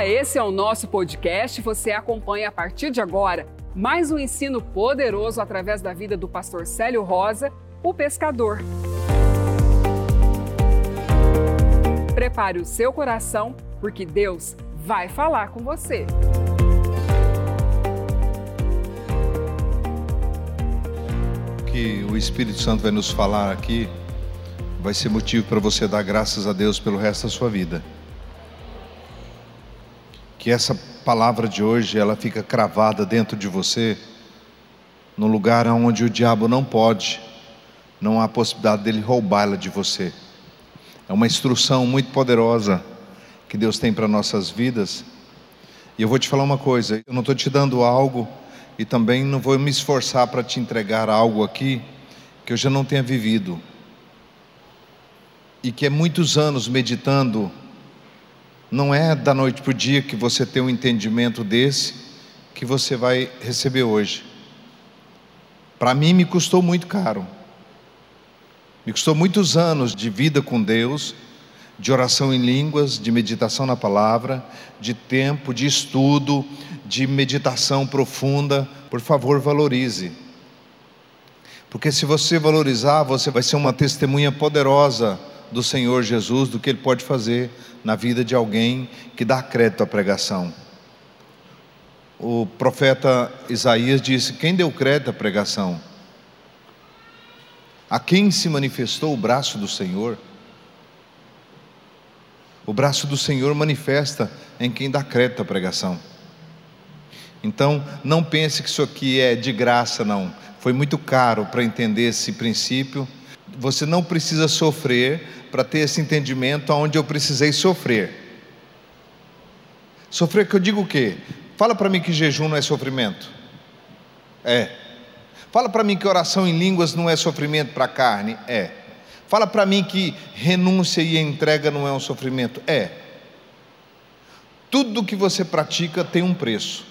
Olá, esse é o nosso podcast. Você acompanha a partir de agora mais um ensino poderoso através da vida do pastor Célio Rosa, o pescador. Prepare o seu coração, porque Deus vai falar com você. Que o Espírito Santo vai nos falar aqui vai ser motivo para você dar graças a Deus pelo resto da sua vida. Que essa palavra de hoje ela fica cravada dentro de você, no lugar onde o diabo não pode, não há possibilidade dele roubá-la de você. É uma instrução muito poderosa que Deus tem para nossas vidas. E eu vou te falar uma coisa: eu não estou te dando algo e também não vou me esforçar para te entregar algo aqui que eu já não tenha vivido e que é muitos anos meditando não é da noite para o dia que você tem um entendimento desse que você vai receber hoje. Para mim, me custou muito caro. Me custou muitos anos de vida com Deus, de oração em línguas, de meditação na palavra, de tempo, de estudo, de meditação profunda. Por favor, valorize. Porque se você valorizar, você vai ser uma testemunha poderosa do Senhor Jesus, do que Ele pode fazer na vida de alguém que dá crédito à pregação. O profeta Isaías disse: Quem deu crédito à pregação? A quem se manifestou o braço do Senhor? O braço do Senhor manifesta em quem dá crédito à pregação. Então, não pense que isso aqui é de graça, não. Foi muito caro para entender esse princípio. Você não precisa sofrer para ter esse entendimento aonde eu precisei sofrer. Sofrer que eu digo o quê? Fala para mim que jejum não é sofrimento. É. Fala para mim que oração em línguas não é sofrimento para a carne. É. Fala para mim que renúncia e entrega não é um sofrimento. É. Tudo que você pratica tem um preço.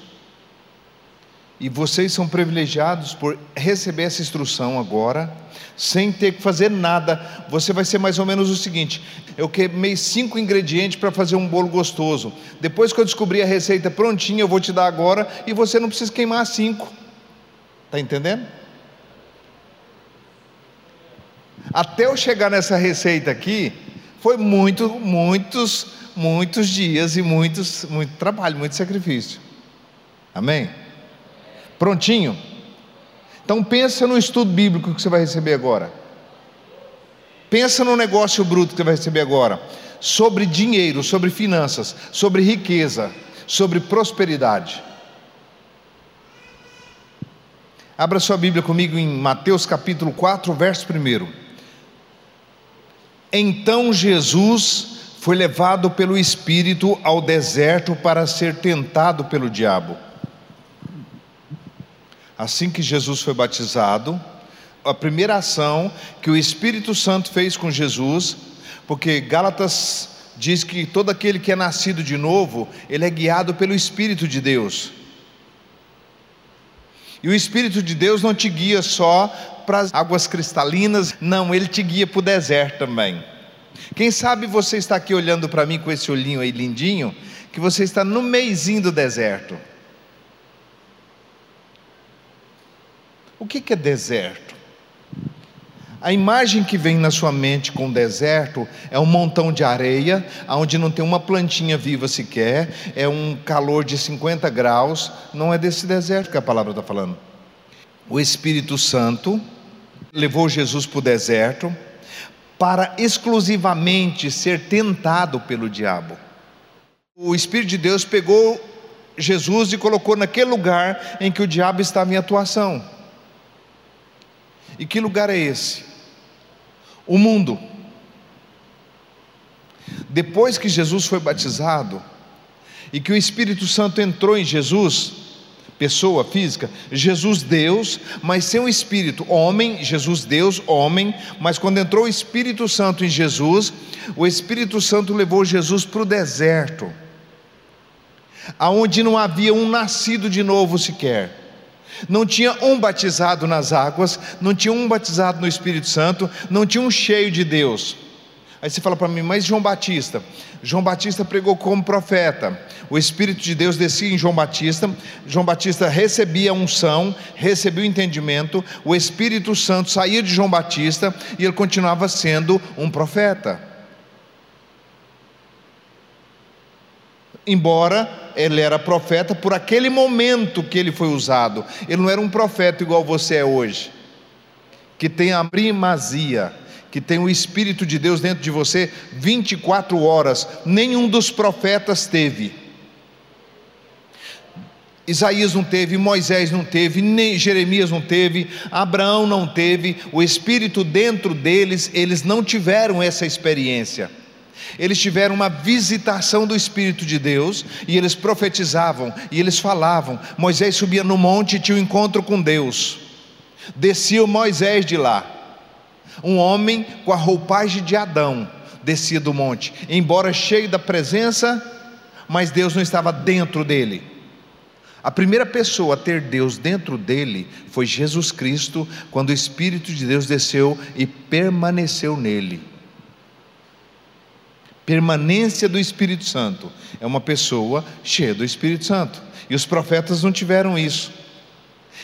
E vocês são privilegiados por receber essa instrução agora, sem ter que fazer nada. Você vai ser mais ou menos o seguinte: eu queimei cinco ingredientes para fazer um bolo gostoso. Depois que eu descobri a receita prontinha, eu vou te dar agora e você não precisa queimar cinco. Está entendendo? Até eu chegar nessa receita aqui, foi muito, muitos, muitos dias e muitos, muito trabalho, muito sacrifício. Amém? Prontinho? Então pensa no estudo bíblico que você vai receber agora. Pensa no negócio bruto que você vai receber agora. Sobre dinheiro, sobre finanças, sobre riqueza, sobre prosperidade. Abra sua Bíblia comigo em Mateus capítulo 4, verso 1. Então Jesus foi levado pelo Espírito ao deserto para ser tentado pelo diabo. Assim que Jesus foi batizado, a primeira ação que o Espírito Santo fez com Jesus, porque Gálatas diz que todo aquele que é nascido de novo, ele é guiado pelo Espírito de Deus. E o Espírito de Deus não te guia só para as águas cristalinas, não, ele te guia para o deserto também. Quem sabe você está aqui olhando para mim com esse olhinho aí lindinho, que você está no meizinho do deserto. O que é deserto? A imagem que vem na sua mente com deserto é um montão de areia, onde não tem uma plantinha viva sequer, é um calor de 50 graus. Não é desse deserto que a palavra está falando. O Espírito Santo levou Jesus para o deserto para exclusivamente ser tentado pelo diabo. O Espírito de Deus pegou Jesus e colocou naquele lugar em que o diabo estava em atuação. E que lugar é esse? O mundo. Depois que Jesus foi batizado e que o Espírito Santo entrou em Jesus, pessoa física, Jesus Deus, mas sem o Espírito, homem, Jesus Deus, homem, mas quando entrou o Espírito Santo em Jesus, o Espírito Santo levou Jesus para o deserto, aonde não havia um nascido de novo sequer. Não tinha um batizado nas águas, não tinha um batizado no Espírito Santo, não tinha um cheio de Deus. Aí você fala para mim, mas João Batista? João Batista pregou como profeta. O Espírito de Deus descia em João Batista. João Batista recebia a unção, recebia o entendimento. O Espírito Santo saía de João Batista e ele continuava sendo um profeta. Embora ele era profeta por aquele momento que ele foi usado, ele não era um profeta igual você é hoje, que tem a primazia que tem o Espírito de Deus dentro de você 24 horas, nenhum dos profetas teve. Isaías não teve, Moisés não teve, nem Jeremias não teve, Abraão não teve, o Espírito dentro deles, eles não tiveram essa experiência. Eles tiveram uma visitação do Espírito de Deus e eles profetizavam e eles falavam. Moisés subia no monte e tinha um encontro com Deus. Descia o Moisés de lá um homem com a roupagem de Adão descia do monte, embora cheio da presença, mas Deus não estava dentro dele. A primeira pessoa a ter Deus dentro dele foi Jesus Cristo, quando o Espírito de Deus desceu e permaneceu nele. Permanência do Espírito Santo é uma pessoa cheia do Espírito Santo, e os profetas não tiveram isso.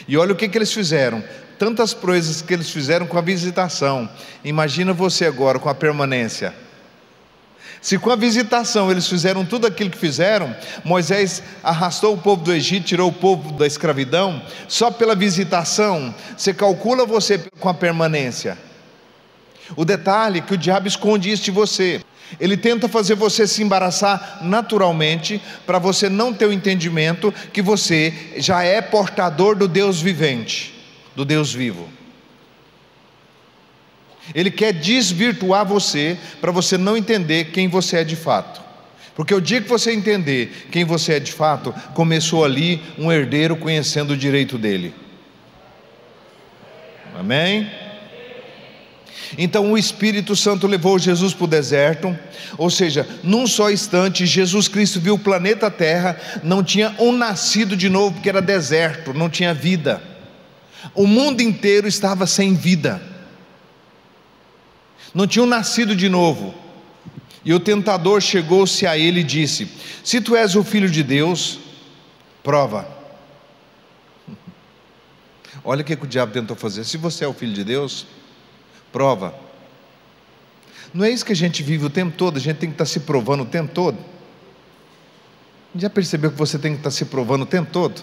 E olha o que, que eles fizeram: tantas coisas que eles fizeram com a visitação. Imagina você agora com a permanência. Se com a visitação eles fizeram tudo aquilo que fizeram, Moisés arrastou o povo do Egito, tirou o povo da escravidão, só pela visitação, você calcula você com a permanência. O detalhe é que o diabo esconde isso de você. Ele tenta fazer você se embaraçar naturalmente, para você não ter o entendimento que você já é portador do Deus vivente do Deus vivo. Ele quer desvirtuar você para você não entender quem você é de fato. Porque o dia que você entender quem você é de fato, começou ali um herdeiro conhecendo o direito dele. Amém? Então o Espírito Santo levou Jesus para o deserto, ou seja, num só instante, Jesus Cristo viu o planeta Terra, não tinha um nascido de novo, porque era deserto, não tinha vida. O mundo inteiro estava sem vida, não tinham nascido de novo. E o tentador chegou-se a ele e disse: Se tu és o filho de Deus, prova. Olha o que o diabo tentou fazer. Se você é o filho de Deus, prova. Não é isso que a gente vive o tempo todo, a gente tem que estar se provando o tempo todo. Já percebeu que você tem que estar se provando o tempo todo?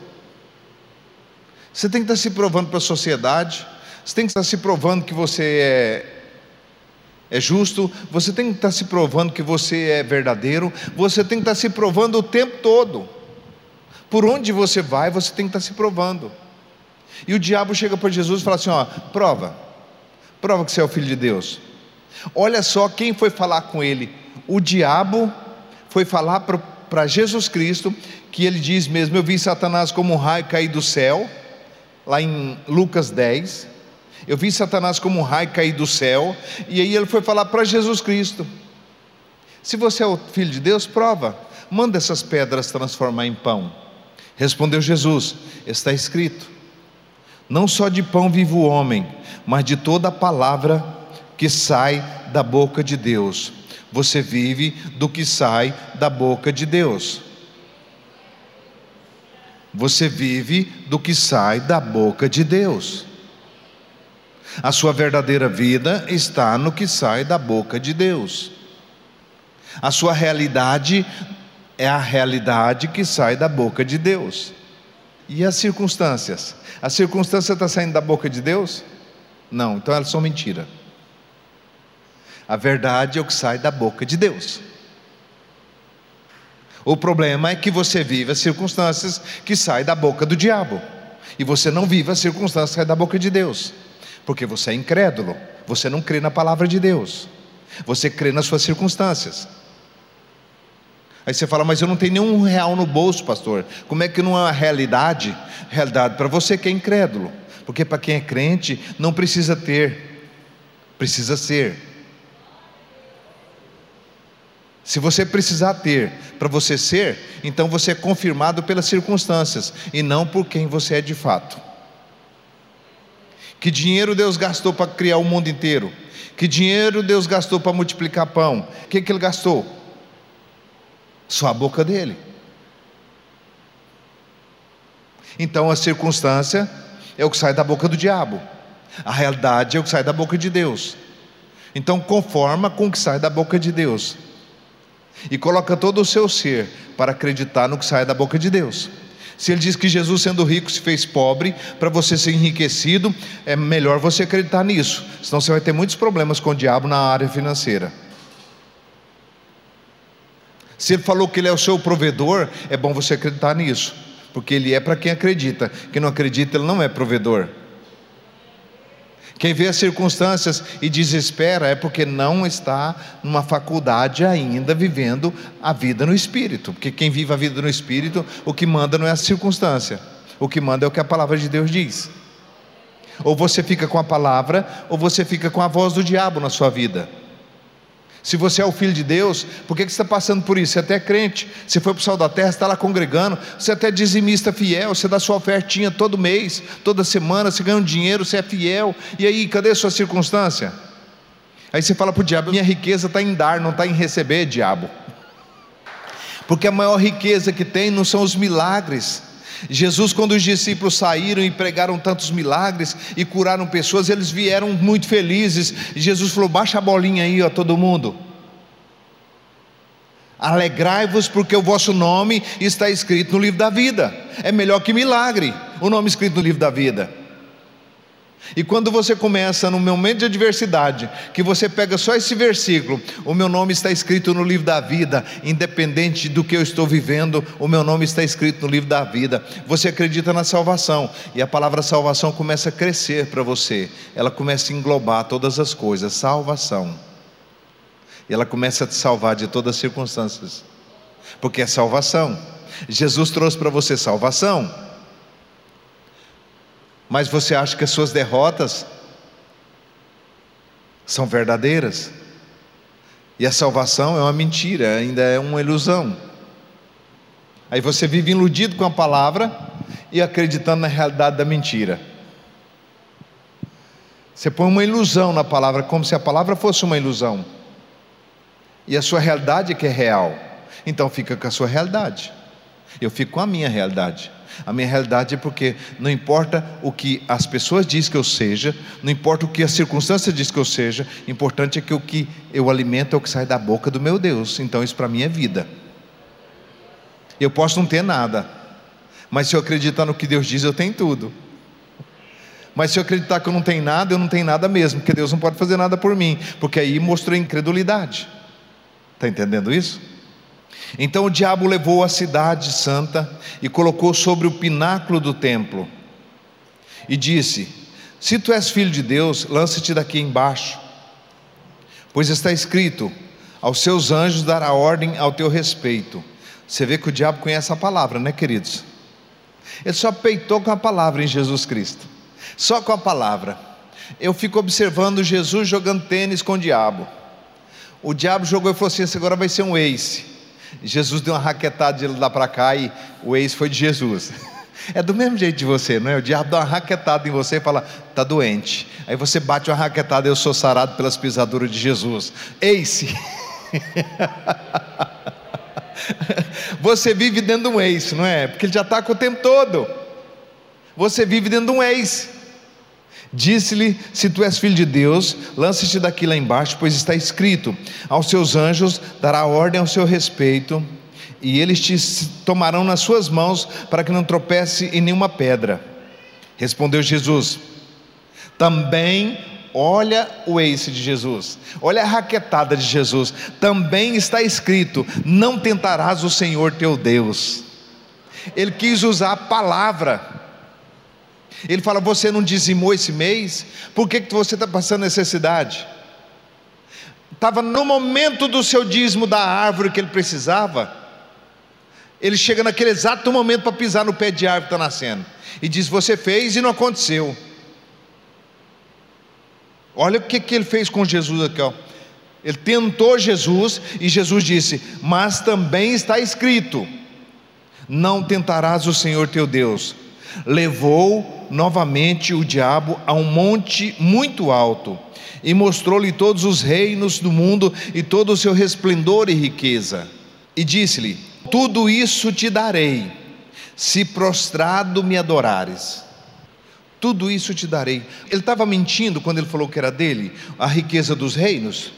Você tem que estar se provando para a sociedade, você tem que estar se provando que você é, é justo, você tem que estar se provando que você é verdadeiro, você tem que estar se provando o tempo todo. Por onde você vai, você tem que estar se provando. E o diabo chega para Jesus e fala assim: ó, prova, prova que você é o filho de Deus. Olha só quem foi falar com ele. O diabo foi falar para Jesus Cristo, que ele diz mesmo: Eu vi Satanás como um raio cair do céu lá em Lucas 10. Eu vi Satanás como um raio cair do céu, e aí ele foi falar para Jesus Cristo: Se você é o filho de Deus, prova, manda essas pedras transformar em pão. Respondeu Jesus: Está escrito: Não só de pão vive o homem, mas de toda a palavra que sai da boca de Deus. Você vive do que sai da boca de Deus. Você vive do que sai da boca de Deus. A sua verdadeira vida está no que sai da boca de Deus. A sua realidade é a realidade que sai da boca de Deus. E as circunstâncias? A circunstância está saindo da boca de Deus? Não, então elas são mentira. A verdade é o que sai da boca de Deus. O problema é que você vive as circunstâncias que saem da boca do diabo. E você não vive as circunstâncias que saem da boca de Deus. Porque você é incrédulo. Você não crê na palavra de Deus. Você crê nas suas circunstâncias. Aí você fala, mas eu não tenho nenhum real no bolso, pastor. Como é que não é uma realidade? Realidade para você que é incrédulo. Porque para quem é crente, não precisa ter, precisa ser. Se você precisar ter para você ser, então você é confirmado pelas circunstâncias e não por quem você é de fato. Que dinheiro Deus gastou para criar o mundo inteiro? Que dinheiro Deus gastou para multiplicar pão? O que, que ele gastou? Só a boca dele. Então a circunstância é o que sai da boca do diabo, a realidade é o que sai da boca de Deus. Então conforma com o que sai da boca de Deus e coloca todo o seu ser para acreditar no que sai da boca de Deus. Se ele diz que Jesus, sendo rico, se fez pobre para você ser enriquecido, é melhor você acreditar nisso, senão você vai ter muitos problemas com o diabo na área financeira. Se ele falou que ele é o seu provedor, é bom você acreditar nisso, porque ele é para quem acredita, quem não acredita, ele não é provedor. Quem vê as circunstâncias e desespera é porque não está numa faculdade ainda vivendo a vida no espírito. Porque quem vive a vida no espírito, o que manda não é a circunstância, o que manda é o que a palavra de Deus diz. Ou você fica com a palavra, ou você fica com a voz do diabo na sua vida. Se você é o filho de Deus, por que, que você está passando por isso? Você é até crente, você foi para o céu da terra, está lá congregando, você é até dizimista fiel, você dá sua ofertinha todo mês, toda semana, você ganha um dinheiro, você é fiel. E aí, cadê a sua circunstância? Aí você fala para o diabo: minha riqueza está em dar, não está em receber, diabo. Porque a maior riqueza que tem não são os milagres, Jesus, quando os discípulos saíram e pregaram tantos milagres e curaram pessoas, eles vieram muito felizes. Jesus falou: baixa a bolinha aí, ó, todo mundo. Alegrai-vos, porque o vosso nome está escrito no livro da vida. É melhor que milagre, o nome escrito no livro da vida. E quando você começa no momento de adversidade, que você pega só esse versículo, o meu nome está escrito no livro da vida, independente do que eu estou vivendo, o meu nome está escrito no livro da vida. Você acredita na salvação, e a palavra salvação começa a crescer para você, ela começa a englobar todas as coisas, salvação. E ela começa a te salvar de todas as circunstâncias, porque é salvação. Jesus trouxe para você salvação mas você acha que as suas derrotas são verdadeiras? E a salvação é uma mentira, ainda é uma ilusão. Aí você vive iludido com a palavra e acreditando na realidade da mentira. Você põe uma ilusão na palavra, como se a palavra fosse uma ilusão. E a sua realidade é que é real. Então fica com a sua realidade. Eu fico com a minha realidade. A minha realidade é porque não importa o que as pessoas dizem que eu seja, não importa o que a circunstância diz que eu seja, importante é que o que eu alimento é o que sai da boca do meu Deus. Então isso para mim é vida. Eu posso não ter nada, mas se eu acreditar no que Deus diz, eu tenho tudo. Mas se eu acreditar que eu não tenho nada, eu não tenho nada mesmo, porque Deus não pode fazer nada por mim, porque aí mostrou incredulidade. Está entendendo isso? Então o diabo levou a cidade santa e colocou sobre o pináculo do templo e disse: Se tu és filho de Deus, lança-te daqui embaixo, pois está escrito: Aos seus anjos dará ordem ao teu respeito. Você vê que o diabo conhece a palavra, né, queridos? Ele só peitou com a palavra em Jesus Cristo, só com a palavra. Eu fico observando Jesus jogando tênis com o diabo. O diabo jogou e falou assim: agora vai ser um ace. Jesus deu uma raquetada de lá para cá e o ex foi de Jesus. É do mesmo jeito de você, não é? O diabo dá uma raquetada em você e fala, está doente. Aí você bate uma raquetada, eu sou sarado pelas pisaduras de Jesus. Ace. Você vive dentro de um ex, não é? Porque ele já está com o tempo todo. Você vive dentro de um ex. Disse-lhe: Se tu és filho de Deus, lance-te daqui lá embaixo, pois está escrito: Aos seus anjos dará ordem ao seu respeito, e eles te tomarão nas suas mãos para que não tropece em nenhuma pedra. Respondeu Jesus: Também olha o ace de Jesus, olha a raquetada de Jesus. Também está escrito: Não tentarás o Senhor teu Deus. Ele quis usar a palavra ele fala: Você não dizimou esse mês? Por que, que você está passando necessidade? Estava no momento do seu dízimo da árvore que ele precisava. Ele chega naquele exato momento para pisar no pé de árvore que está nascendo. E diz: Você fez e não aconteceu. Olha o que, que ele fez com Jesus aqui. Ó. Ele tentou Jesus e Jesus disse: Mas também está escrito: Não tentarás o Senhor teu Deus. Levou novamente o diabo a um monte muito alto e mostrou-lhe todos os reinos do mundo e todo o seu resplendor e riqueza. E disse-lhe: Tudo isso te darei, se prostrado me adorares. Tudo isso te darei. Ele estava mentindo quando ele falou que era dele a riqueza dos reinos?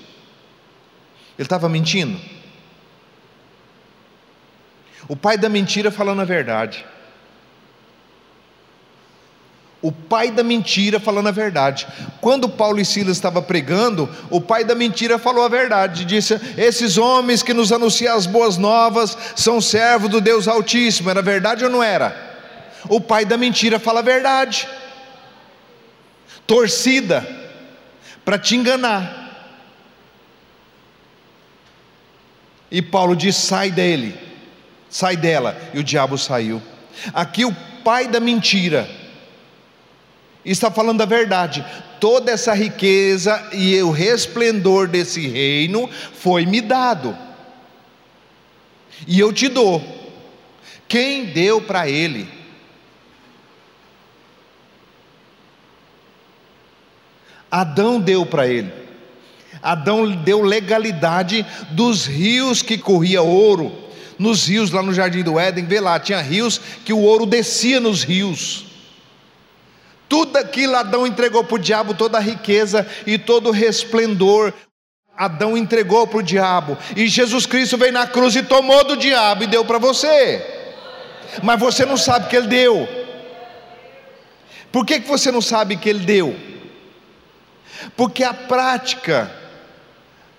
Ele estava mentindo? O pai da mentira falando a verdade o pai da mentira falando a verdade. Quando Paulo e Silas estavam pregando, o pai da mentira falou a verdade, disse: Esses homens que nos anunciam as boas novas são servos do Deus Altíssimo. Era verdade ou não era? O pai da mentira fala a verdade, torcida, para te enganar. E Paulo diz: sai dele, sai dela, e o diabo saiu. Aqui o pai da mentira está falando a verdade. Toda essa riqueza e o resplendor desse reino foi me dado. E eu te dou. Quem deu para ele? Adão deu para ele. Adão deu legalidade dos rios que corria ouro. Nos rios lá no jardim do Éden, vê lá, tinha rios que o ouro descia nos rios. Tudo aquilo Adão entregou para o diabo, toda a riqueza e todo o resplendor. Adão entregou para o diabo, e Jesus Cristo veio na cruz e tomou do diabo e deu para você, mas você não sabe que ele deu. Por que, que você não sabe que ele deu? Porque a prática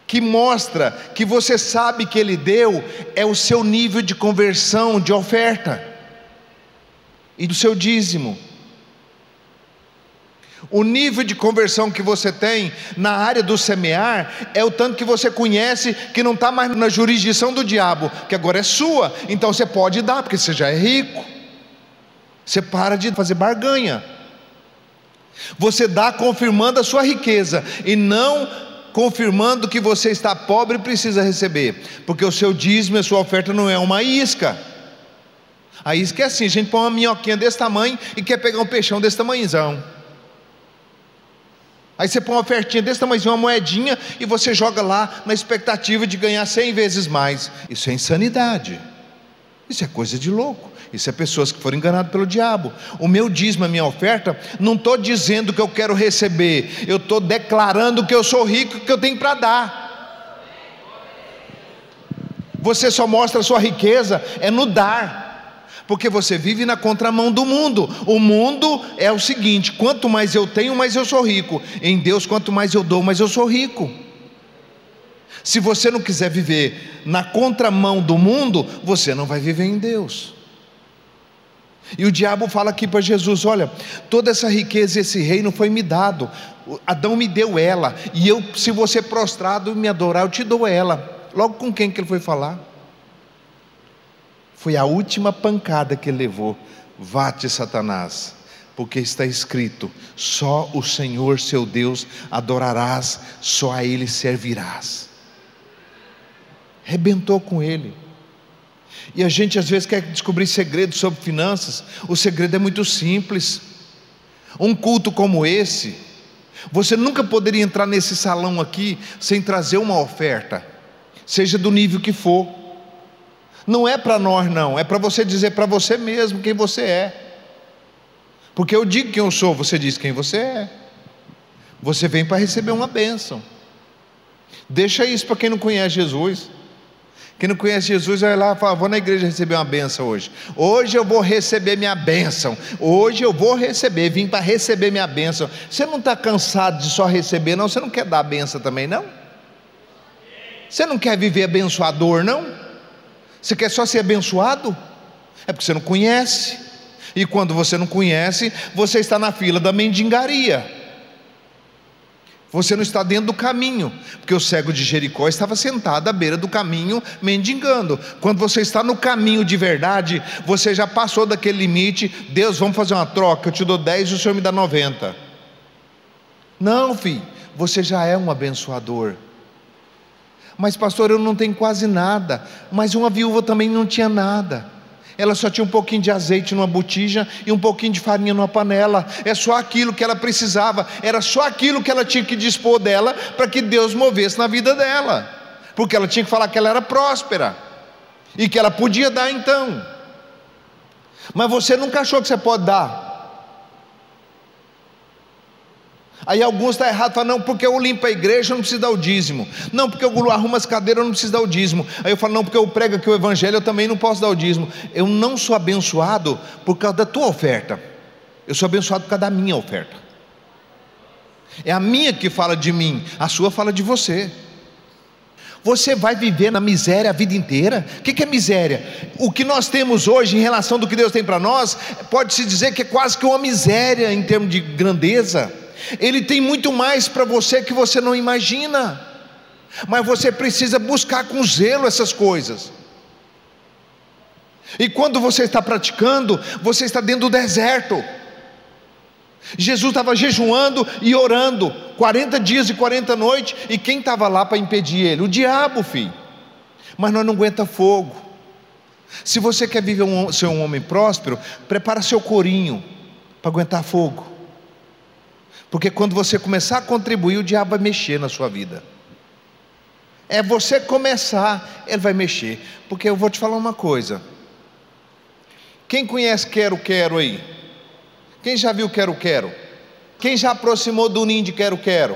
que mostra que você sabe que ele deu é o seu nível de conversão, de oferta e do seu dízimo. O nível de conversão que você tem na área do semear é o tanto que você conhece que não está mais na jurisdição do diabo, que agora é sua, então você pode dar, porque você já é rico. Você para de fazer barganha. Você dá confirmando a sua riqueza e não confirmando que você está pobre e precisa receber, porque o seu dízimo a sua oferta não é uma isca. A isca é assim: a gente põe uma minhoquinha desse tamanho e quer pegar um peixão desse tamanhozão. Aí você põe uma ofertinha desse tamanho, uma moedinha, e você joga lá na expectativa de ganhar cem vezes mais. Isso é insanidade. Isso é coisa de louco. Isso é pessoas que foram enganadas pelo diabo. O meu dízimo, a minha oferta, não estou dizendo que eu quero receber, eu estou declarando que eu sou rico e que eu tenho para dar. Você só mostra a sua riqueza é no dar porque você vive na contramão do mundo. O mundo é o seguinte: quanto mais eu tenho, mais eu sou rico. Em Deus, quanto mais eu dou, mais eu sou rico. Se você não quiser viver na contramão do mundo, você não vai viver em Deus. E o diabo fala aqui para Jesus: Olha, toda essa riqueza, esse reino foi me dado. Adão me deu ela, e eu, se você prostrado me adorar, eu te dou ela. Logo com quem que ele foi falar? Foi a última pancada que ele levou. Vate, Satanás, porque está escrito: só o Senhor seu Deus adorarás, só a Ele servirás. Rebentou com ele. E a gente às vezes quer descobrir segredos sobre finanças. O segredo é muito simples. Um culto como esse, você nunca poderia entrar nesse salão aqui sem trazer uma oferta, seja do nível que for. Não é para nós, não, é para você dizer para você mesmo quem você é. Porque eu digo quem eu sou, você diz quem você é. Você vem para receber uma bênção. Deixa isso para quem não conhece Jesus. Quem não conhece Jesus vai lá e fala: Vou na igreja receber uma benção hoje. Hoje eu vou receber minha bênção. Hoje eu vou receber, vim para receber minha bênção. Você não está cansado de só receber, não? Você não quer dar a benção também, não? Você não quer viver abençoador, não? Você quer só ser abençoado? É porque você não conhece. E quando você não conhece, você está na fila da mendigaria. Você não está dentro do caminho, porque o cego de Jericó estava sentado à beira do caminho mendigando. Quando você está no caminho de verdade, você já passou daquele limite. Deus, vamos fazer uma troca. Eu te dou 10 e o Senhor me dá 90. Não, filho, você já é um abençoador. Mas, pastor, eu não tenho quase nada. Mas uma viúva também não tinha nada. Ela só tinha um pouquinho de azeite numa botija e um pouquinho de farinha numa panela. É só aquilo que ela precisava, era só aquilo que ela tinha que dispor dela para que Deus movesse na vida dela. Porque ela tinha que falar que ela era próspera e que ela podia dar então. Mas você nunca achou que você pode dar. Aí alguns estão tá errados, falam, não, porque eu limpo a igreja, eu não preciso dar o dízimo. Não, porque eu arrumo as cadeiras, eu não preciso dar o dízimo. Aí eu falo, não, porque eu prego aqui o evangelho, eu também não posso dar o dízimo. Eu não sou abençoado por causa da tua oferta. Eu sou abençoado por causa da minha oferta. É a minha que fala de mim, a sua fala de você. Você vai viver na miséria a vida inteira? O que é miséria? O que nós temos hoje em relação do que Deus tem para nós, pode-se dizer que é quase que uma miséria em termos de grandeza. Ele tem muito mais para você que você não imagina, mas você precisa buscar com zelo essas coisas. E quando você está praticando, você está dentro do deserto. Jesus estava jejuando e orando, 40 dias e 40 noites, e quem estava lá para impedir ele? O diabo, filho. Mas nós não aguenta fogo. Se você quer viver um, ser um homem próspero, prepara seu corinho para aguentar fogo. Porque quando você começar a contribuir, o diabo vai mexer na sua vida. É você começar, ele vai mexer. Porque eu vou te falar uma coisa. Quem conhece Quero Quero aí? Quem já viu Quero Quero? Quem já aproximou do ninho de Quero Quero?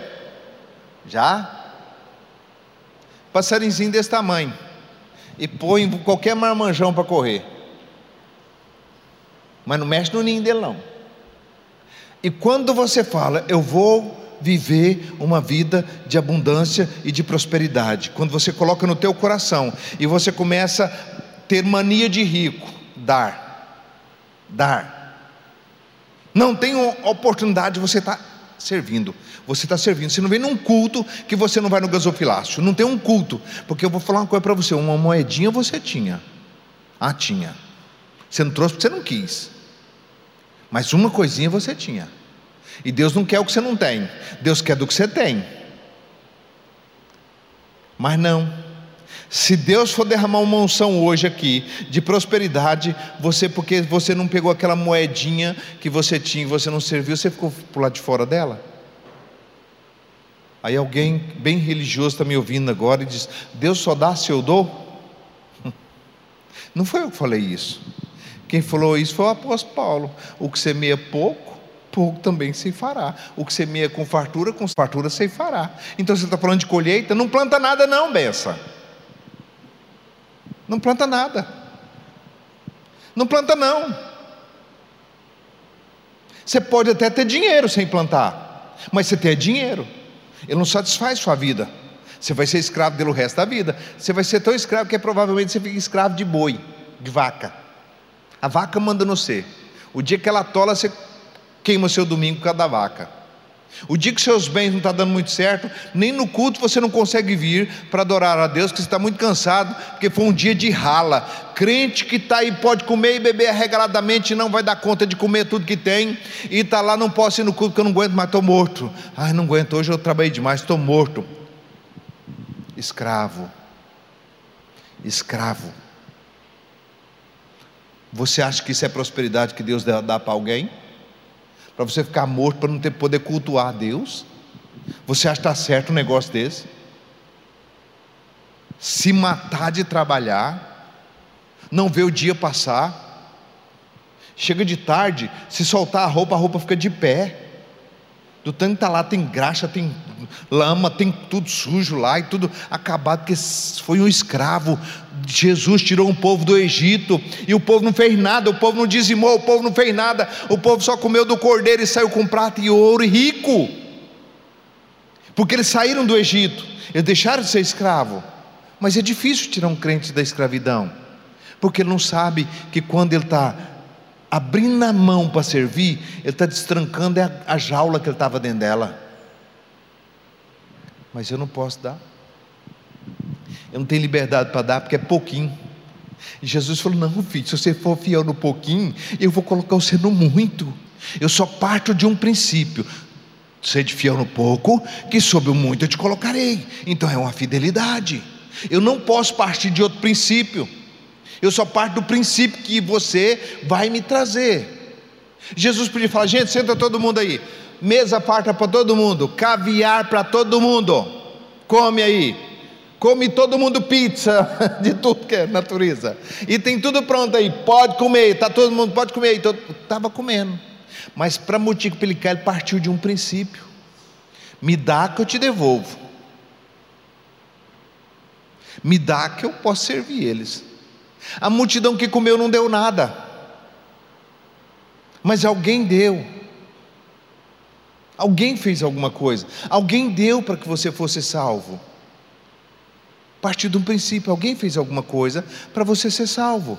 Já? Passarinzinho desse tamanho. E põe qualquer marmanjão para correr. Mas não mexe no ninho dele não. E quando você fala, eu vou viver uma vida de abundância e de prosperidade, quando você coloca no teu coração e você começa a ter mania de rico, dar, dar. Não tem oportunidade, você está servindo. Você está servindo. Você não vem num culto que você não vai no gasofilácio. Não tem um culto. Porque eu vou falar uma coisa para você: uma moedinha você tinha. Ah, tinha. Você não trouxe porque você não quis. Mas uma coisinha você tinha. E Deus não quer o que você não tem, Deus quer do que você tem. Mas não. Se Deus for derramar uma unção hoje aqui de prosperidade, você porque você não pegou aquela moedinha que você tinha e você não serviu, você ficou por lado de fora dela? Aí alguém bem religioso está me ouvindo agora e diz: Deus só dá se eu dou? Não foi eu que falei isso. Quem falou isso foi o apóstolo Paulo. O que semeia pouco, pouco também se fará. O que semeia com fartura, com fartura se fará. Então você está falando de colheita? Não planta nada, não, benção. Não planta nada. Não planta, não. Você pode até ter dinheiro sem plantar, mas você tem dinheiro, ele não satisfaz sua vida. Você vai ser escravo dele o resto da vida. Você vai ser tão escravo que é, provavelmente você fica escravo de boi, de vaca. A vaca manda no ser. O dia que ela tola, você queima seu domingo por causa da vaca. O dia que seus bens não estão tá dando muito certo, nem no culto você não consegue vir para adorar a Deus, porque você está muito cansado, porque foi um dia de rala. Crente que está aí pode comer e beber arregaladamente, não vai dar conta de comer tudo que tem, e está lá, não posso ir no culto porque eu não aguento mais, estou morto. Ai, não aguento, hoje eu trabalhei demais, estou morto. Escravo. Escravo. Você acha que isso é prosperidade que Deus dá para alguém? Para você ficar morto, para não ter poder cultuar a Deus? Você acha que está certo um negócio desse? Se matar de trabalhar, não ver o dia passar, chega de tarde, se soltar a roupa, a roupa fica de pé. Do tanto que está lá, tem graxa, tem lama, tem tudo sujo lá e tudo acabado, porque foi um escravo. Jesus tirou um povo do Egito e o povo não fez nada, o povo não dizimou, o povo não fez nada, o povo só comeu do cordeiro e saiu com prata e ouro e rico, porque eles saíram do Egito, eles deixaram de ser escravo. Mas é difícil tirar um crente da escravidão, porque ele não sabe que quando ele está abrindo a mão para servir, ele está destrancando a, a jaula que ele estava dentro dela. Mas eu não posso dar. Eu não tenho liberdade para dar porque é pouquinho. E Jesus falou: Não, filho, se você for fiel no pouquinho, eu vou colocar você no muito. Eu só parto de um princípio: sede fiel no pouco, que sob o muito eu te colocarei. Então é uma fidelidade. Eu não posso partir de outro princípio. Eu só parto do princípio que você vai me trazer. Jesus podia falar: gente, senta todo mundo aí, mesa farta para todo mundo, caviar para todo mundo, come aí. Come todo mundo pizza, de tudo que é natureza. E tem tudo pronto aí, pode comer, tá todo mundo, pode comer. Estava comendo. Mas para multiplicar, ele partiu de um princípio: me dá que eu te devolvo. Me dá que eu posso servir eles. A multidão que comeu não deu nada, mas alguém deu. Alguém fez alguma coisa, alguém deu para que você fosse salvo. Partir de um princípio, alguém fez alguma coisa para você ser salvo.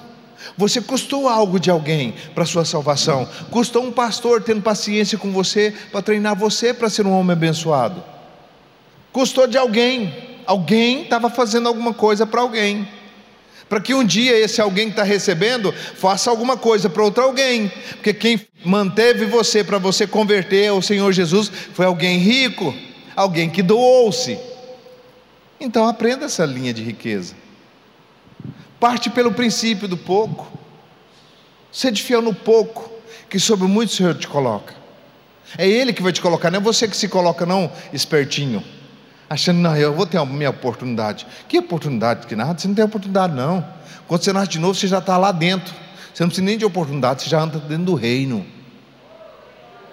Você custou algo de alguém para sua salvação. Custou um pastor tendo paciência com você para treinar você para ser um homem abençoado. Custou de alguém. Alguém estava fazendo alguma coisa para alguém para que um dia esse alguém que está recebendo faça alguma coisa para outro alguém, porque quem manteve você para você converter ao Senhor Jesus foi alguém rico, alguém que doou-se. Então aprenda essa linha de riqueza. Parte pelo princípio do pouco. Sede fiel no pouco, que sobre muito o Senhor te coloca. É Ele que vai te colocar, não é você que se coloca, não, espertinho achando, não, eu vou ter a minha oportunidade. Que oportunidade? Que nada, você não tem oportunidade, não. Quando você nasce de novo, você já está lá dentro. Você não precisa nem de oportunidade, você já anda dentro do reino.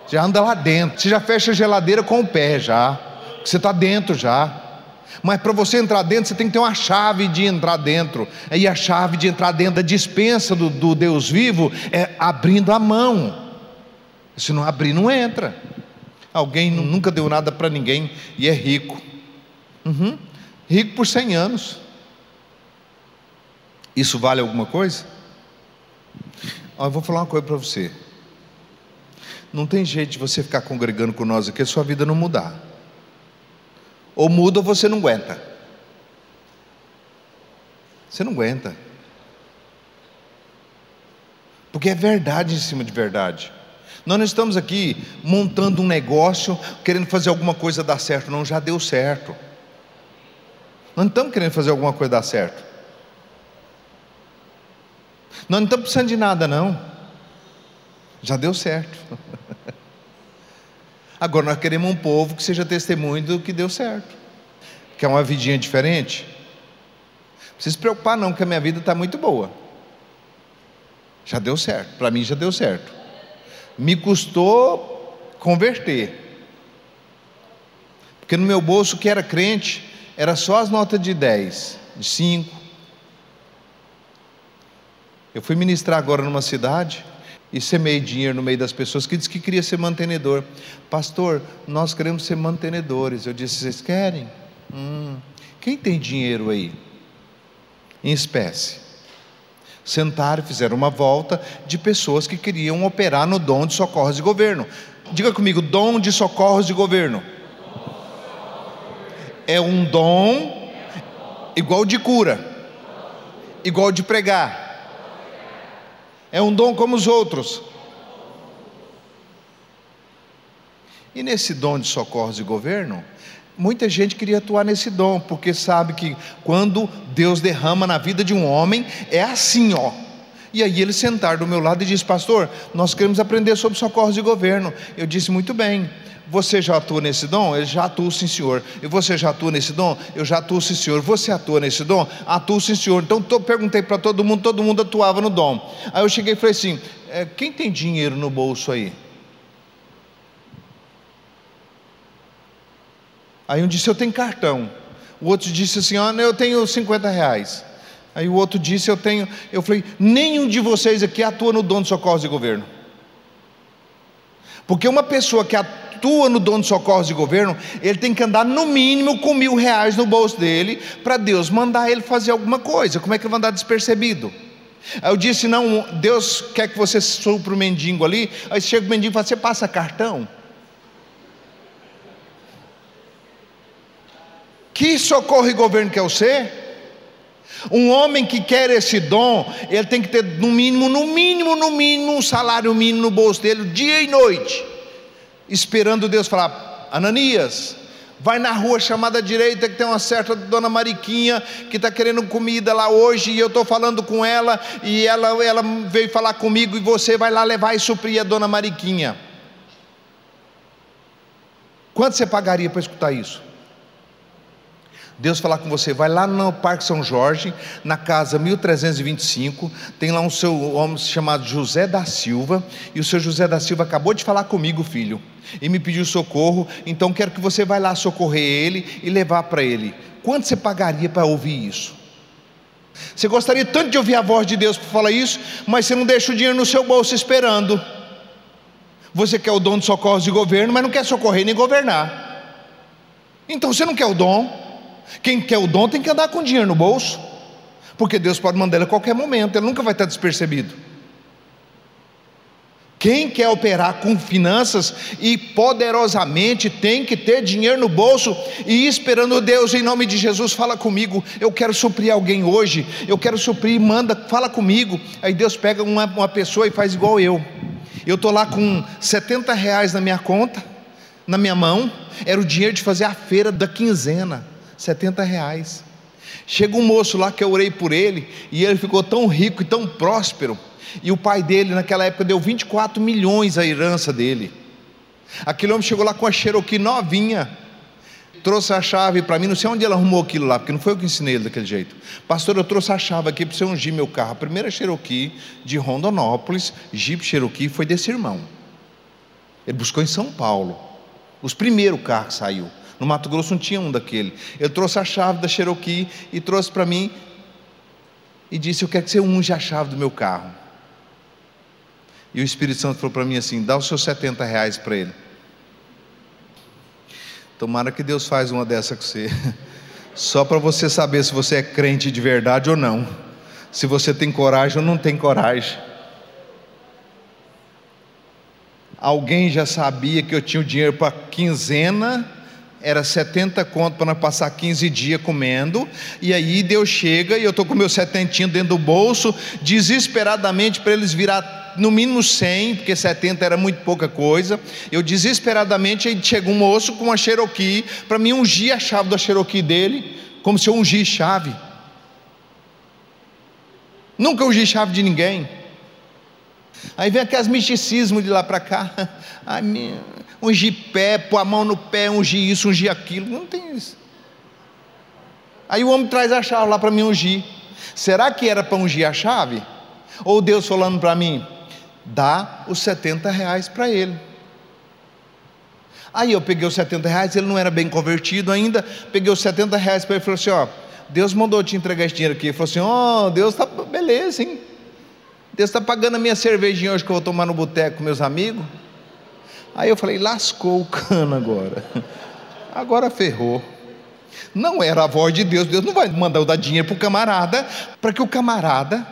Já anda lá dentro. Você já fecha a geladeira com o pé já. Você está dentro já. Mas para você entrar dentro, você tem que ter uma chave de entrar dentro. E a chave de entrar dentro da dispensa do, do Deus vivo é abrindo a mão. Se não abrir, não entra. Alguém nunca deu nada para ninguém e é rico. Uhum. Rico por 100 anos. Isso vale alguma coisa? eu vou falar uma coisa para você. Não tem jeito de você ficar congregando com nós aqui, a sua vida não mudar. Ou muda ou você não aguenta. Você não aguenta. Porque é verdade em cima de verdade. Nós não estamos aqui montando um negócio, querendo fazer alguma coisa dar certo, não, já deu certo. Nós não estamos querendo fazer alguma coisa dar certo. Nós não estamos precisando de nada, não. Já deu certo. Agora nós queremos um povo que seja testemunho do que deu certo. Quer uma vidinha diferente? Não precisa se preocupar, não, que a minha vida está muito boa. Já deu certo. Para mim já deu certo. Me custou converter. Porque no meu bolso, que era crente, era só as notas de 10, de 5. Eu fui ministrar agora numa cidade e semei dinheiro no meio das pessoas que disse que queria ser mantenedor. Pastor, nós queremos ser mantenedores. Eu disse: vocês querem? Hum. Quem tem dinheiro aí? Em espécie. Sentaram, fizeram uma volta de pessoas que queriam operar no dom de socorros de governo. Diga comigo, dom de socorros de governo é um dom igual de cura, igual de pregar. É um dom como os outros. E nesse dom de socorros de governo, muita gente queria atuar nesse dom, porque sabe que quando Deus derrama na vida de um homem, é assim, ó. E aí eles sentaram do meu lado e disse: Pastor, nós queremos aprender sobre socorros de governo. Eu disse: Muito bem. Você já atua nesse dom? Ele já atua, sim, senhor. E você já atua nesse dom? Eu já atuo, sim, senhor. Você atua nesse dom? Atuo, sim, senhor. Então perguntei para todo mundo, todo mundo atuava no dom. Aí eu cheguei e falei assim: é, quem tem dinheiro no bolso aí? Aí um disse: eu tenho cartão. O outro disse assim: ah, eu tenho 50 reais. Aí o outro disse: eu tenho. Eu falei: nenhum de vocês aqui atua no dom de socorro de governo. Porque uma pessoa que atua no dono de socorros de governo, ele tem que andar no mínimo com mil reais no bolso dele, para Deus mandar ele fazer alguma coisa. Como é que ele vai andar despercebido? Aí eu disse: Não, Deus quer que você supra o mendigo ali. Aí chega o mendigo e fala: Você passa cartão? Que socorro e governo quer você? Um homem que quer esse dom, ele tem que ter no mínimo, no mínimo, no mínimo, um salário mínimo no bolso dele, dia e noite esperando Deus falar: Ananias, Vai na rua chamada direita que tem uma certa dona Mariquinha que está querendo comida lá hoje e eu estou falando com ela e ela, ela veio falar comigo e você vai lá levar e suprir a dona Mariquinha. Quanto você pagaria para escutar isso? Deus falar com você, vai lá no Parque São Jorge, na casa 1325, tem lá um seu homem chamado José da Silva, e o seu José da Silva acabou de falar comigo, filho, e me pediu socorro, então quero que você vá lá socorrer ele e levar para ele. Quanto você pagaria para ouvir isso? Você gostaria tanto de ouvir a voz de Deus para falar isso, mas você não deixa o dinheiro no seu bolso esperando. Você quer o dom de socorros de governo, mas não quer socorrer nem governar. Então você não quer o dom. Quem quer o dom tem que andar com dinheiro no bolso, porque Deus pode mandar ele a qualquer momento, ele nunca vai estar despercebido. Quem quer operar com finanças e poderosamente tem que ter dinheiro no bolso e esperando Deus em nome de Jesus, fala comigo. Eu quero suprir alguém hoje, eu quero suprir, manda, fala comigo. Aí Deus pega uma, uma pessoa e faz igual eu. Eu estou lá com 70 reais na minha conta, na minha mão, era o dinheiro de fazer a feira da quinzena. 70 reais. Chega um moço lá que eu orei por ele, e ele ficou tão rico e tão próspero, e o pai dele naquela época deu 24 milhões a herança dele. Aquele homem chegou lá com a Cherokee novinha, trouxe a chave para mim, não sei onde ele arrumou aquilo lá, porque não foi eu que ensinei ele daquele jeito. Pastor, eu trouxe a chave aqui para você ungir meu carro. A primeira Cherokee de Rondonópolis, Jeep Cherokee, foi desse irmão. Ele buscou em São Paulo. Os primeiros carros que saiu. No Mato Grosso não tinha um daquele. Ele trouxe a chave da Cherokee e trouxe para mim e disse: Eu quero que você unja a chave do meu carro. E o Espírito Santo falou para mim assim: dá os seus 70 reais para ele. Tomara que Deus faz uma dessa com você. Só para você saber se você é crente de verdade ou não. Se você tem coragem ou não tem coragem. Alguém já sabia que eu tinha o dinheiro para quinzena era 70 conto para passar 15 dias comendo, e aí Deus chega e eu estou com meu setentinho dentro do bolso, desesperadamente para eles virar no mínimo 100, porque 70 era muito pouca coisa. Eu desesperadamente aí chega um moço com uma Cherokee para mim ungir a chave da Cherokee dele, como se eu ungir chave. Nunca ungi chave de ninguém. Aí vem aqueles misticismos de lá para cá. Ai, minha, ungir pé, pôr a mão no pé, ungir isso, ungir aquilo. Não tem isso. Aí o homem traz a chave lá para mim ungir. Será que era para ungir a chave? Ou Deus falando para mim, dá os 70 reais para ele. Aí eu peguei os 70 reais, ele não era bem convertido ainda, peguei os 70 reais para ele e falei assim: ó, Deus mandou te entregar esse dinheiro aqui. Ele falou assim: ó, oh, Deus está beleza, hein? Deus está pagando a minha cervejinha hoje que eu vou tomar no boteco com meus amigos. Aí eu falei, lascou o cano agora. Agora ferrou. Não era a voz de Deus, Deus não vai mandar eu dar dinheiro para o camarada, para que o camarada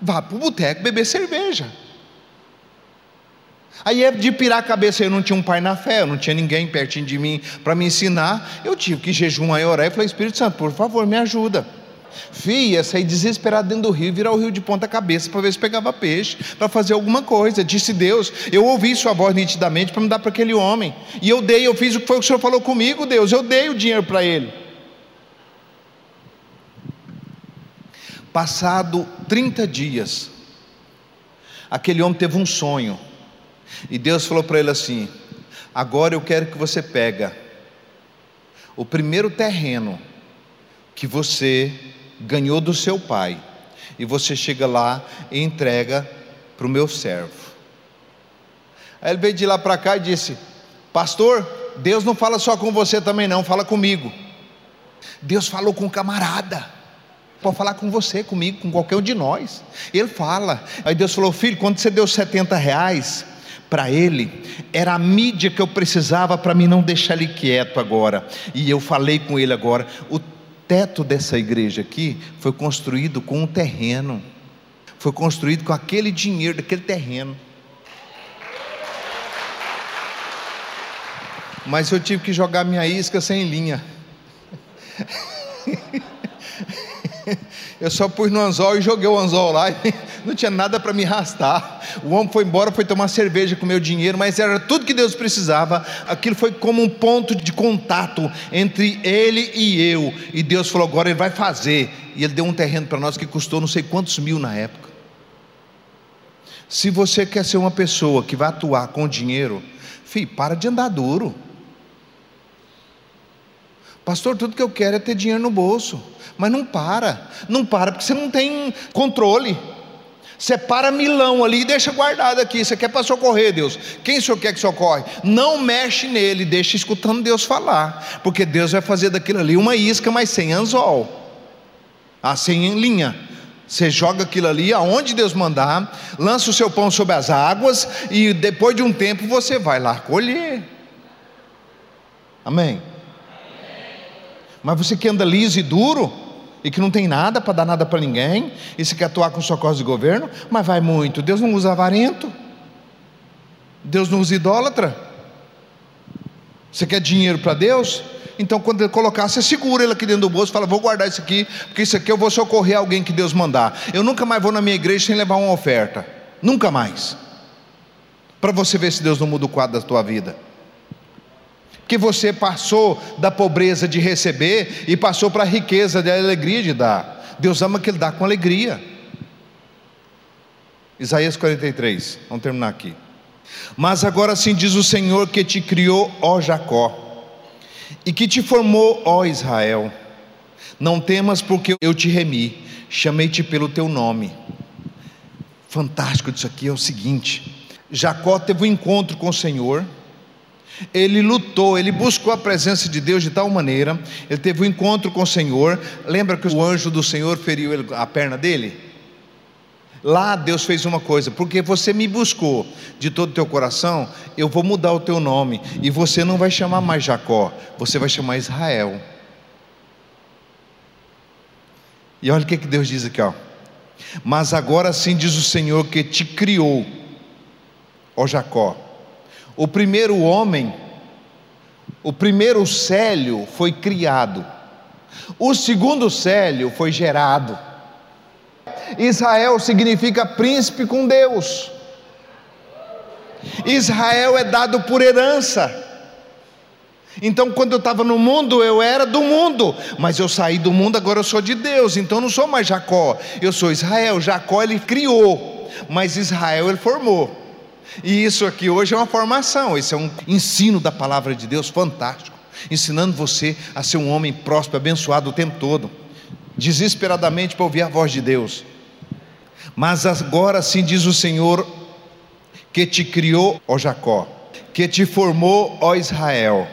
vá para o boteco beber cerveja. Aí é de pirar a cabeça, eu não tinha um pai na fé, eu não tinha ninguém pertinho de mim para me ensinar, eu tive que jejuar e orar e falei, Espírito Santo, por favor, me ajuda. Fia, ia sair desesperado dentro do rio, virar o rio de ponta cabeça para ver se pegava peixe, para fazer alguma coisa. Disse Deus, eu ouvi sua voz nitidamente para me dar para aquele homem. E eu dei, eu fiz o que foi o que o Senhor falou comigo, Deus, eu dei o dinheiro para ele. Passado 30 dias, aquele homem teve um sonho. E Deus falou para ele assim: Agora eu quero que você pega o primeiro terreno que você ganhou do seu pai, e você chega lá e entrega para o meu servo. Aí ele veio de lá para cá e disse: Pastor, Deus não fala só com você também, não, fala comigo. Deus falou com o camarada. Pode falar com você, comigo, com qualquer um de nós. Ele fala. Aí Deus falou: Filho, quando você deu 70 reais para ele, era a mídia que eu precisava para mim não deixar ele quieto agora. E eu falei com ele agora: o teto dessa igreja aqui foi construído com um terreno, foi construído com aquele dinheiro daquele terreno. Mas eu tive que jogar minha isca sem linha. Eu só pus no anzol e joguei o anzol lá não tinha nada para me arrastar. O homem foi embora, foi tomar cerveja com meu dinheiro, mas era tudo que Deus precisava. Aquilo foi como um ponto de contato entre ele e eu. E Deus falou: agora ele vai fazer. E ele deu um terreno para nós que custou não sei quantos mil na época. Se você quer ser uma pessoa que vai atuar com dinheiro, filho, para de andar duro. Pastor, tudo que eu quero é ter dinheiro no bolso. Mas não para, não para, porque você não tem controle. Separa milão ali e deixa guardado aqui. Você quer para socorrer, Deus? Quem o senhor quer que socorre? Não mexe nele, deixa escutando Deus falar. Porque Deus vai fazer daquilo ali uma isca, mas sem anzol. Assim em linha. Você joga aquilo ali aonde Deus mandar, lança o seu pão sobre as águas e depois de um tempo você vai lá colher. Amém? Mas você que anda liso e duro e que não tem nada para dar nada para ninguém, e você quer atuar com socorro de governo, mas vai muito. Deus não usa avarento, Deus não usa idólatra. Você quer dinheiro para Deus? Então, quando ele colocar, você segura ele aqui dentro do bolso, fala: Vou guardar isso aqui, porque isso aqui eu vou socorrer alguém que Deus mandar. Eu nunca mais vou na minha igreja sem levar uma oferta, nunca mais. Para você ver se Deus não muda o quadro da tua vida que você passou da pobreza de receber e passou para a riqueza da alegria de dar. Deus ama que Ele dá com alegria. Isaías 43, vamos terminar aqui. Mas agora sim diz o Senhor que te criou, ó Jacó, e que te formou, ó Israel. Não temas, porque eu te remi, chamei-te pelo teu nome. Fantástico disso aqui é o seguinte: Jacó teve um encontro com o Senhor ele lutou, ele buscou a presença de Deus de tal maneira, ele teve um encontro com o Senhor. Lembra que o anjo do Senhor feriu a perna dele? Lá Deus fez uma coisa, porque você me buscou de todo o teu coração, eu vou mudar o teu nome, e você não vai chamar mais Jacó, você vai chamar Israel. E olha o que, que Deus diz aqui, ó. Mas agora sim diz o Senhor que te criou, ó Jacó o primeiro homem, o primeiro célio foi criado, o segundo célio foi gerado. Israel significa príncipe com Deus. Israel é dado por herança. Então, quando eu estava no mundo, eu era do mundo, mas eu saí do mundo, agora eu sou de Deus. Então, eu não sou mais Jacó, eu sou Israel. Jacó ele criou, mas Israel ele formou. E isso aqui hoje é uma formação, isso é um ensino da palavra de Deus fantástico, ensinando você a ser um homem próspero, abençoado o tempo todo, desesperadamente para ouvir a voz de Deus. Mas agora sim diz o Senhor que te criou, ó Jacó, que te formou, ó Israel.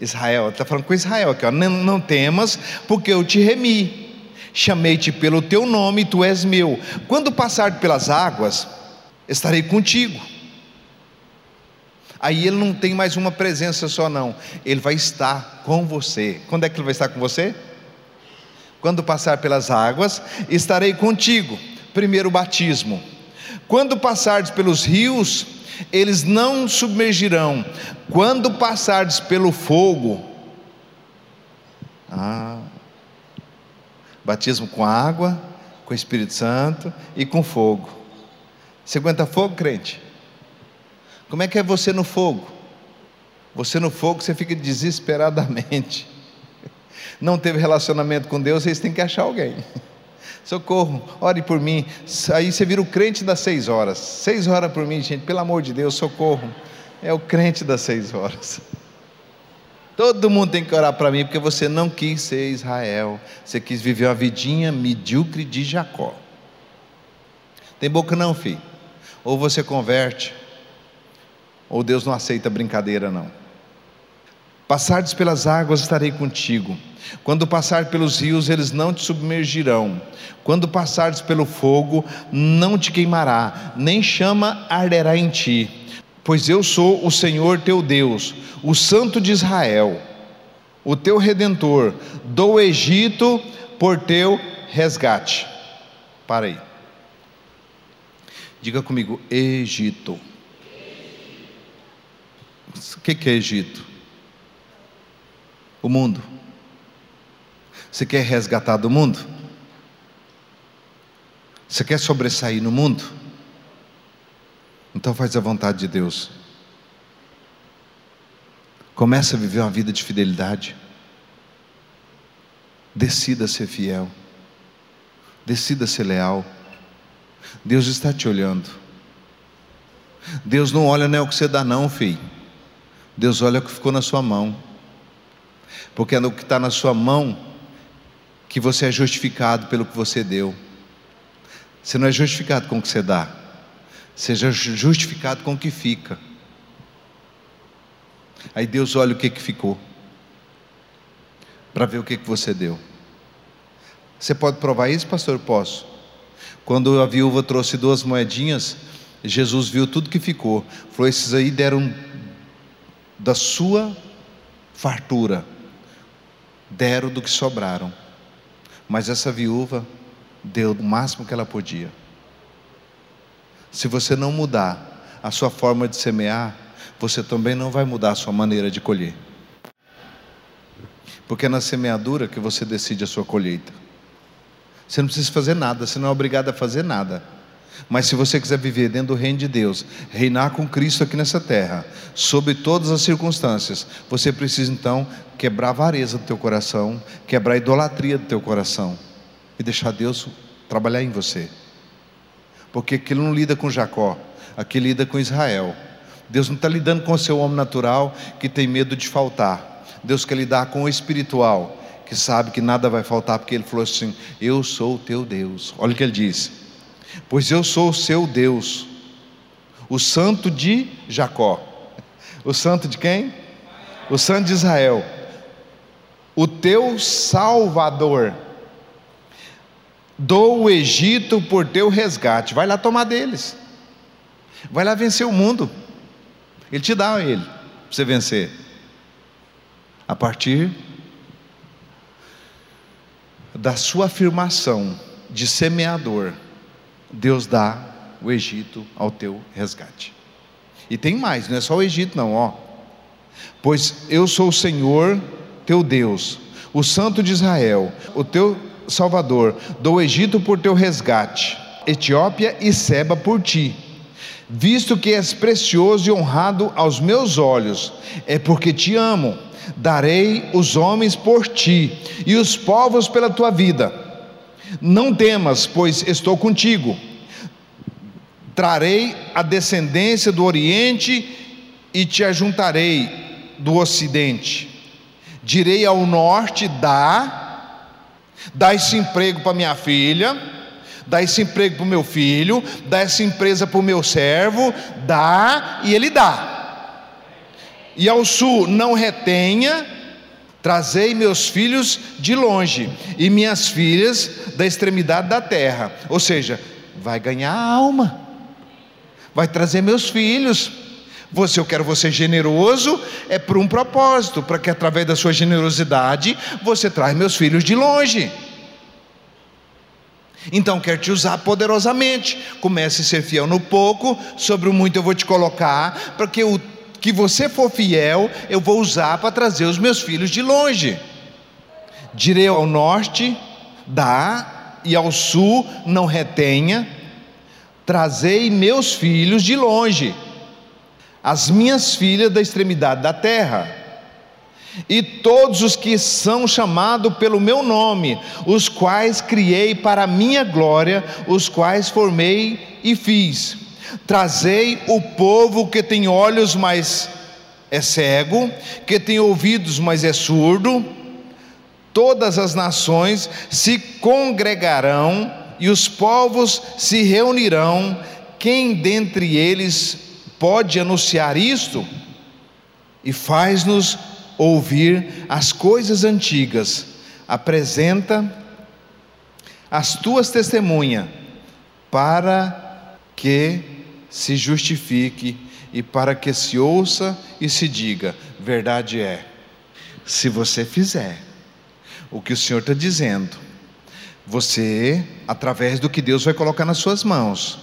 Israel, está falando com Israel aqui, ó, não, não temas, porque eu te remi, chamei-te pelo teu nome, tu és meu. Quando passar pelas águas, estarei contigo. Aí ele não tem mais uma presença só, não, ele vai estar com você. Quando é que ele vai estar com você? Quando passar pelas águas, estarei contigo. Primeiro batismo. Quando passares pelos rios, eles não submergirão. Quando passares pelo fogo, ah, batismo com água, com Espírito Santo e com fogo. Você aguenta fogo, crente? Como é que é você no fogo? Você no fogo, você fica desesperadamente. Não teve relacionamento com Deus, vocês têm que achar alguém. Socorro, ore por mim. Aí você vira o crente das seis horas. Seis horas por mim, gente, pelo amor de Deus, socorro. É o crente das seis horas. Todo mundo tem que orar para mim, porque você não quis ser Israel. Você quis viver uma vidinha medíocre de Jacó. Tem boca não, filho? Ou você converte, ou Deus não aceita brincadeira, não. Passardes pelas águas, estarei contigo. Quando passar pelos rios, eles não te submergirão. Quando passares pelo fogo, não te queimará, nem chama arderá em ti. Pois eu sou o Senhor teu Deus, o Santo de Israel, o teu redentor, do Egito por teu resgate. Para aí. Diga comigo, Egito. O que é Egito? O mundo. Você quer resgatar do mundo? Você quer sobressair no mundo? Então faz a vontade de Deus. Comece a viver uma vida de fidelidade. Decida ser fiel. Decida ser leal. Deus está te olhando. Deus não olha nem o que você dá, não, filho. Deus olha o que ficou na sua mão. Porque é no que está na sua mão que você é justificado pelo que você deu. Você não é justificado com o que você dá. Seja justificado com o que fica. Aí Deus olha o que, que ficou. Para ver o que, que você deu. Você pode provar isso, pastor? Posso. Quando a viúva trouxe duas moedinhas, Jesus viu tudo que ficou. Falou: esses aí deram da sua fartura, deram do que sobraram. Mas essa viúva deu o máximo que ela podia. Se você não mudar a sua forma de semear, você também não vai mudar a sua maneira de colher. Porque é na semeadura que você decide a sua colheita. Você não precisa fazer nada, você não é obrigado a fazer nada. Mas se você quiser viver dentro do reino de Deus, reinar com Cristo aqui nessa terra, sob todas as circunstâncias, você precisa então quebrar a avareza do teu coração, quebrar a idolatria do teu coração e deixar Deus trabalhar em você. Porque aquilo não lida com Jacó, aqui lida com Israel. Deus não está lidando com o seu homem natural que tem medo de faltar. Deus quer lidar com o espiritual, que sabe que nada vai faltar, porque ele falou assim: Eu sou o teu Deus. Olha o que ele diz: Pois eu sou o seu Deus, o santo de Jacó. O santo de quem? O santo de Israel. O teu Salvador. Dou o Egito por teu resgate. Vai lá tomar deles. Vai lá vencer o mundo. Ele te dá ele para você vencer. A partir da sua afirmação de semeador, Deus dá o Egito ao teu resgate. E tem mais, não é só o Egito, não, ó. Pois eu sou o Senhor teu Deus, o Santo de Israel, o teu Salvador, dou o Egito por teu resgate, Etiópia e Seba por ti. Visto que és precioso e honrado aos meus olhos, é porque te amo darei os homens por ti e os povos pela tua vida. Não temas, pois estou contigo. Trarei a descendência do Oriente e te ajuntarei do Ocidente. Direi ao norte: dá, dá esse emprego para minha filha, dá esse emprego para o meu filho, dá essa empresa para o meu servo, dá, e ele dá e ao sul não retenha, trazei meus filhos de longe e minhas filhas da extremidade da terra. Ou seja, vai ganhar alma, vai trazer meus filhos. Você, eu quero você generoso, é por um propósito, para que através da sua generosidade você traz meus filhos de longe. Então quer te usar poderosamente. Comece a ser fiel no pouco, sobre o muito eu vou te colocar, para que o que você for fiel, eu vou usar para trazer os meus filhos de longe. Direi ao norte, dá, e ao sul, não retenha, trazei meus filhos de longe, as minhas filhas da extremidade da terra. E todos os que são chamados pelo meu nome, os quais criei para a minha glória, os quais formei e fiz Trazei o povo que tem olhos, mas é cego, que tem ouvidos, mas é surdo. Todas as nações se congregarão e os povos se reunirão. Quem dentre eles pode anunciar isto? E faz-nos ouvir as coisas antigas. Apresenta as tuas testemunhas para que se justifique e para que se ouça e se diga: verdade é. Se você fizer o que o Senhor está dizendo, você, através do que Deus vai colocar nas suas mãos,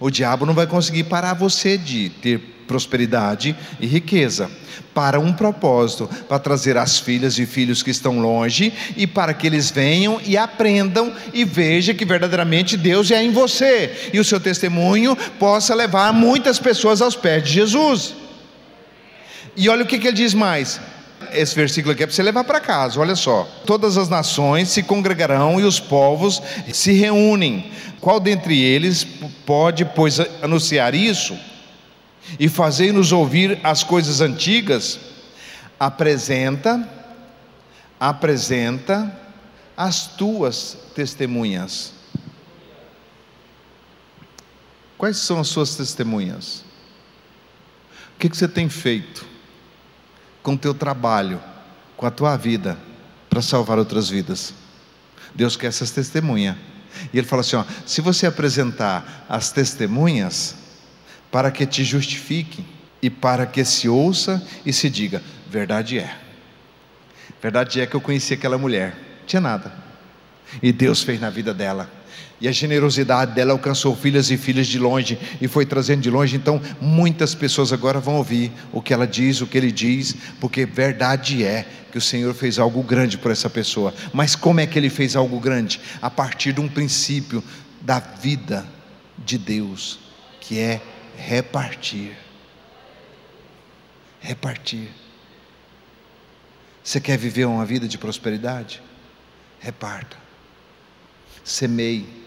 O diabo não vai conseguir parar você de ter prosperidade e riqueza. Para um propósito, para trazer as filhas e filhos que estão longe e para que eles venham e aprendam e vejam que verdadeiramente Deus é em você e o seu testemunho possa levar muitas pessoas aos pés de Jesus. E olha o que, que ele diz mais: esse versículo aqui é para você levar para casa, olha só. Todas as nações se congregarão e os povos se reúnem. Qual dentre eles pode, pois, anunciar isso? E fazer-nos ouvir as coisas antigas? Apresenta, apresenta as tuas testemunhas. Quais são as suas testemunhas? O que, que você tem feito? Com o teu trabalho, com a tua vida, para salvar outras vidas. Deus quer essas testemunhas. E ele fala assim: ó, se você apresentar as testemunhas, para que te justifique e para que se ouça e se diga: verdade é. Verdade é que eu conheci aquela mulher, tinha nada. E Deus fez na vida dela. E a generosidade dela alcançou filhas e filhos de longe e foi trazendo de longe. Então, muitas pessoas agora vão ouvir o que ela diz, o que ele diz, porque verdade é que o Senhor fez algo grande por essa pessoa. Mas como é que ele fez algo grande? A partir de um princípio da vida de Deus, que é repartir. Repartir. Você quer viver uma vida de prosperidade? Reparta. Semeie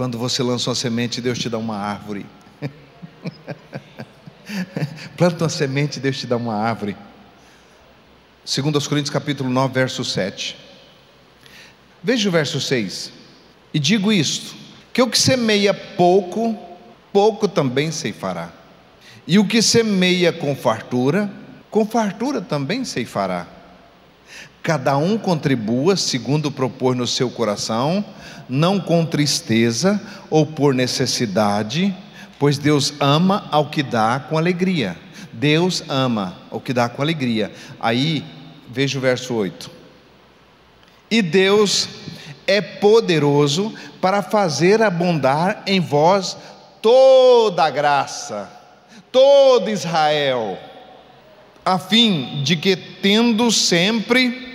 quando você lança uma semente, Deus te dá uma árvore. Planta uma semente, Deus te dá uma árvore. Segundo aos Coríntios capítulo 9, verso 7. Veja o verso 6. E digo isto: que o que semeia pouco, pouco também ceifará. E o que semeia com fartura, com fartura também ceifará. Cada um contribua segundo propor no seu coração, não com tristeza ou por necessidade, pois Deus ama ao que dá com alegria. Deus ama ao que dá com alegria. Aí, veja o verso 8. E Deus é poderoso para fazer abundar em vós toda a graça, todo Israel, a fim de que, tendo sempre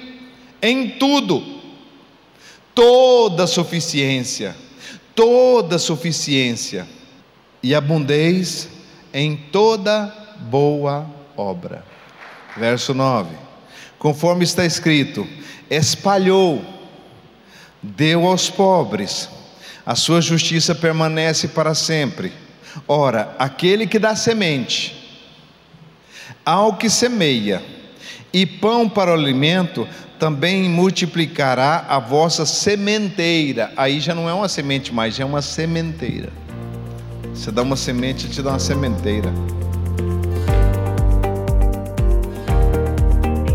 em tudo, toda suficiência, toda suficiência, e abundeis em toda boa obra. Verso 9: Conforme está escrito, espalhou, deu aos pobres, a sua justiça permanece para sempre. Ora, aquele que dá semente, ao que semeia, e pão para o alimento, também multiplicará a vossa sementeira. Aí já não é uma semente mais, já é uma sementeira. Você dá uma semente te dá uma sementeira.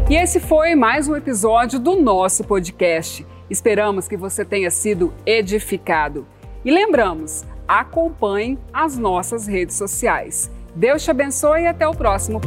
E esse foi mais um episódio do nosso podcast. Esperamos que você tenha sido edificado. E lembramos, acompanhe as nossas redes sociais. Deus te abençoe e até o próximo